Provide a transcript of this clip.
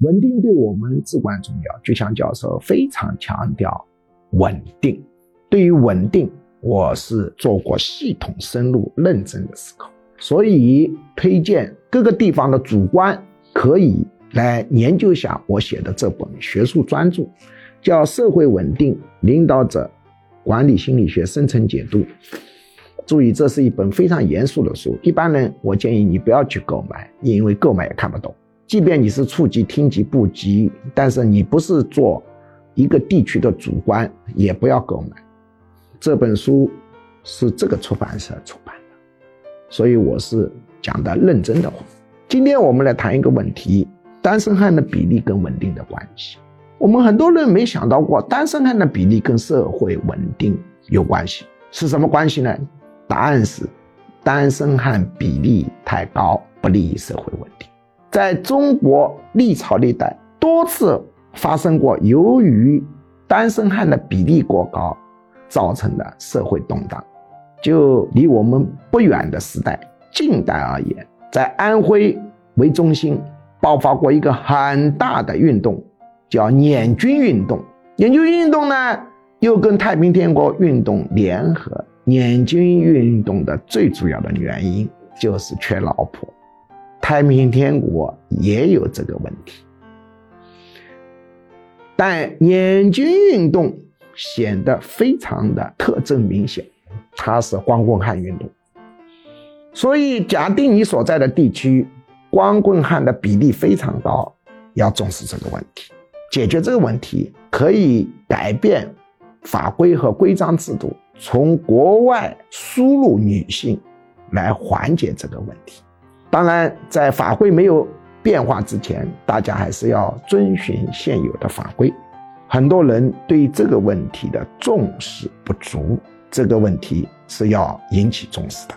稳定对我们至关重要。巨强教授非常强调稳定。对于稳定，我是做过系统、深入、认真的思考，所以推荐各个地方的主观可以来研究下我写的这本学术专著，叫《社会稳定领导者管理心理学深层解读》。注意，这是一本非常严肃的书，一般人我建议你不要去购买，因为购买也看不懂。即便你是处级、厅级、部级，但是你不是做一个地区的主官，也不要购买。这本书是这个出版社出版的，所以我是讲的认真的话。今天我们来谈一个问题：单身汉的比例跟稳定的关系。我们很多人没想到过，单身汉的比例跟社会稳定有关系，是什么关系呢？答案是，单身汉比例太高，不利于社会稳定。在中国历朝历代多次发生过，由于单身汉的比例过高造成的社会动荡。就离我们不远的时代，近代而言，在安徽为中心爆发过一个很大的运动，叫捻军运动。捻军运动呢，又跟太平天国运动联合。捻军运动的最主要的原因就是缺老婆，太平天国也有这个问题，但捻军运动显得非常的特征明显，它是光棍汉运动，所以假定你所在的地区光棍汉的比例非常高，要重视这个问题，解决这个问题可以改变法规和规章制度。从国外输入女性来缓解这个问题。当然，在法规没有变化之前，大家还是要遵循现有的法规。很多人对这个问题的重视不足，这个问题是要引起重视的。